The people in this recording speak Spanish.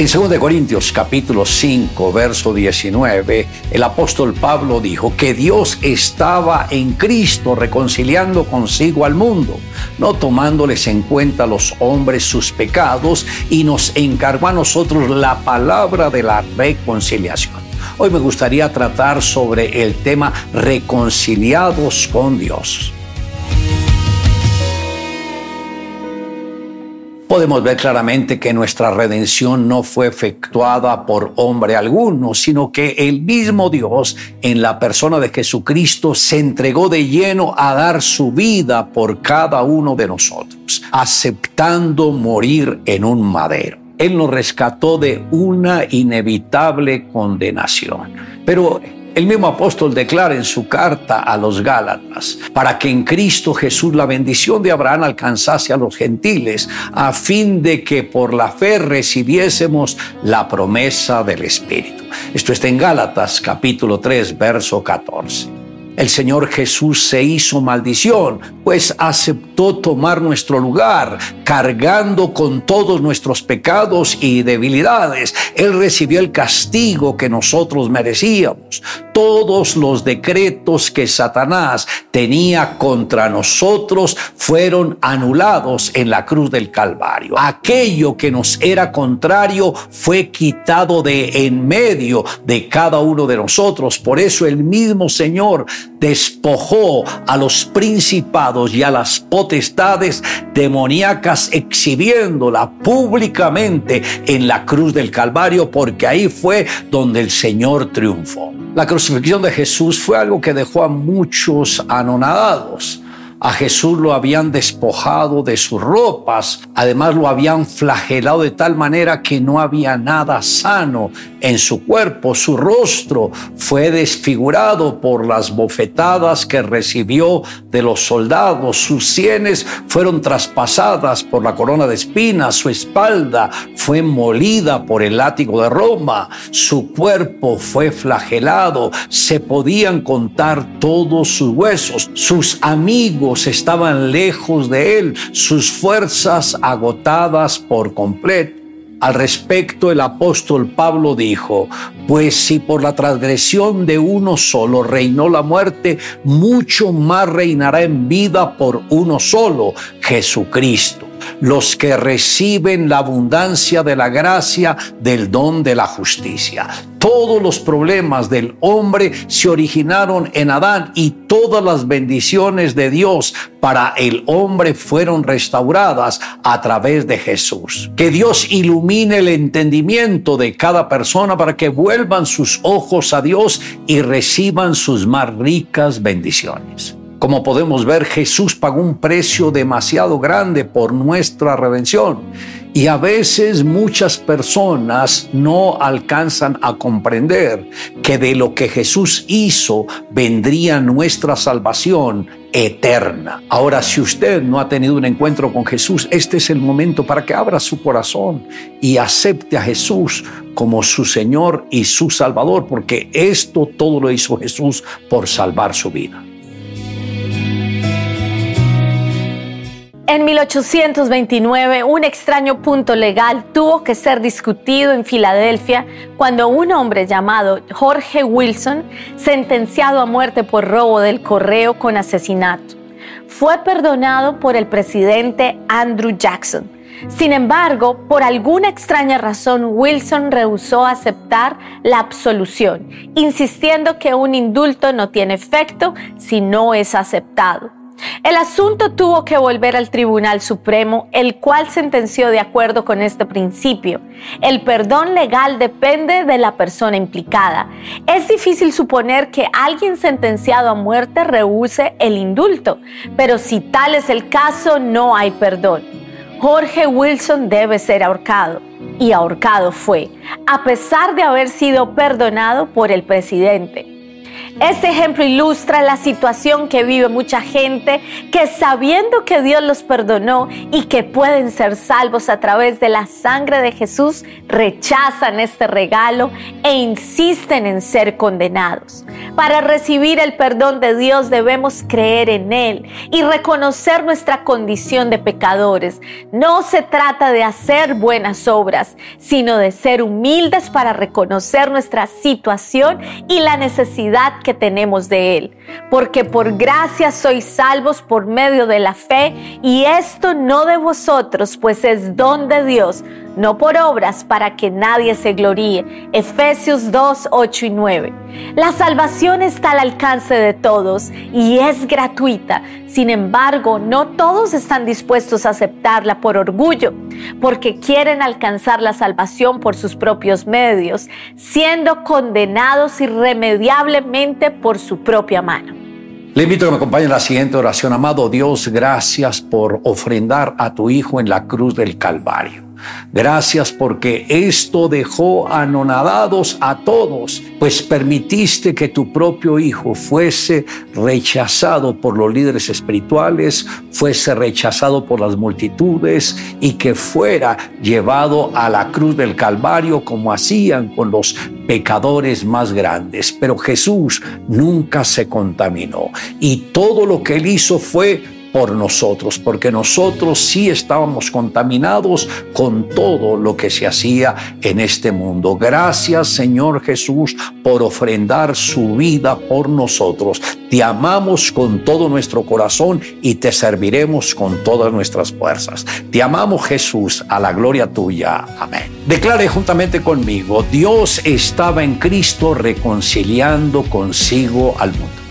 En 2 Corintios capítulo 5, verso 19, el apóstol Pablo dijo que Dios estaba en Cristo reconciliando consigo al mundo, no tomándoles en cuenta a los hombres sus pecados y nos encargó a nosotros la palabra de la reconciliación. Hoy me gustaría tratar sobre el tema reconciliados con Dios. Podemos ver claramente que nuestra redención no fue efectuada por hombre alguno, sino que el mismo Dios, en la persona de Jesucristo, se entregó de lleno a dar su vida por cada uno de nosotros, aceptando morir en un madero. Él nos rescató de una inevitable condenación. Pero el mismo apóstol declara en su carta a los Gálatas, para que en Cristo Jesús la bendición de Abraham alcanzase a los gentiles, a fin de que por la fe recibiésemos la promesa del Espíritu. Esto está en Gálatas capítulo 3, verso 14. El Señor Jesús se hizo maldición, pues aceptó tomar nuestro lugar, cargando con todos nuestros pecados y debilidades. Él recibió el castigo que nosotros merecíamos. Todos los decretos que Satanás tenía contra nosotros fueron anulados en la cruz del Calvario. Aquello que nos era contrario fue quitado de en medio de cada uno de nosotros. Por eso el mismo Señor despojó a los principados y a las potestades demoníacas exhibiéndola públicamente en la cruz del Calvario porque ahí fue donde el Señor triunfó. La crucifixión de Jesús fue algo que dejó a muchos anonadados. A Jesús lo habían despojado de sus ropas, además lo habían flagelado de tal manera que no había nada sano en su cuerpo. Su rostro fue desfigurado por las bofetadas que recibió de los soldados. Sus sienes fueron traspasadas por la corona de espinas. Su espalda fue molida por el látigo de Roma. Su cuerpo fue flagelado. Se podían contar todos sus huesos. Sus amigos estaban lejos de él, sus fuerzas agotadas por completo. Al respecto, el apóstol Pablo dijo, pues si por la transgresión de uno solo reinó la muerte, mucho más reinará en vida por uno solo, Jesucristo los que reciben la abundancia de la gracia del don de la justicia. Todos los problemas del hombre se originaron en Adán y todas las bendiciones de Dios para el hombre fueron restauradas a través de Jesús. Que Dios ilumine el entendimiento de cada persona para que vuelvan sus ojos a Dios y reciban sus más ricas bendiciones. Como podemos ver, Jesús pagó un precio demasiado grande por nuestra redención. Y a veces muchas personas no alcanzan a comprender que de lo que Jesús hizo vendría nuestra salvación eterna. Ahora, si usted no ha tenido un encuentro con Jesús, este es el momento para que abra su corazón y acepte a Jesús como su Señor y su Salvador, porque esto todo lo hizo Jesús por salvar su vida. En 1829, un extraño punto legal tuvo que ser discutido en Filadelfia cuando un hombre llamado Jorge Wilson, sentenciado a muerte por robo del correo con asesinato, fue perdonado por el presidente Andrew Jackson. Sin embargo, por alguna extraña razón, Wilson rehusó aceptar la absolución, insistiendo que un indulto no tiene efecto si no es aceptado. El asunto tuvo que volver al Tribunal Supremo, el cual sentenció de acuerdo con este principio. El perdón legal depende de la persona implicada. Es difícil suponer que alguien sentenciado a muerte rehúse el indulto, pero si tal es el caso, no hay perdón. Jorge Wilson debe ser ahorcado. Y ahorcado fue, a pesar de haber sido perdonado por el presidente. Este ejemplo ilustra la situación que vive mucha gente que sabiendo que Dios los perdonó y que pueden ser salvos a través de la sangre de Jesús, rechazan este regalo e insisten en ser condenados. Para recibir el perdón de Dios debemos creer en Él y reconocer nuestra condición de pecadores. No se trata de hacer buenas obras, sino de ser humildes para reconocer nuestra situación y la necesidad que tenemos de Él. Porque por gracia sois salvos por medio de la fe y esto no de vosotros, pues es don de Dios, no por obras para que nadie se gloríe. Efesios 2, 8 y 9. La salvación está al alcance de todos y es gratuita. Sin embargo, no todos están dispuestos a aceptarla por orgullo, porque quieren alcanzar la salvación por sus propios medios, siendo condenados irremediablemente por su propia mano. Le invito a que me acompañe en la siguiente oración. Amado Dios, gracias por ofrendar a tu Hijo en la cruz del Calvario. Gracias porque esto dejó anonadados a todos, pues permitiste que tu propio Hijo fuese rechazado por los líderes espirituales, fuese rechazado por las multitudes y que fuera llevado a la cruz del Calvario como hacían con los pecadores más grandes. Pero Jesús nunca se contaminó y todo lo que él hizo fue por nosotros, porque nosotros sí estábamos contaminados con todo lo que se hacía en este mundo. Gracias Señor Jesús por ofrendar su vida por nosotros. Te amamos con todo nuestro corazón y te serviremos con todas nuestras fuerzas. Te amamos Jesús, a la gloria tuya. Amén. Declare juntamente conmigo, Dios estaba en Cristo reconciliando consigo al mundo.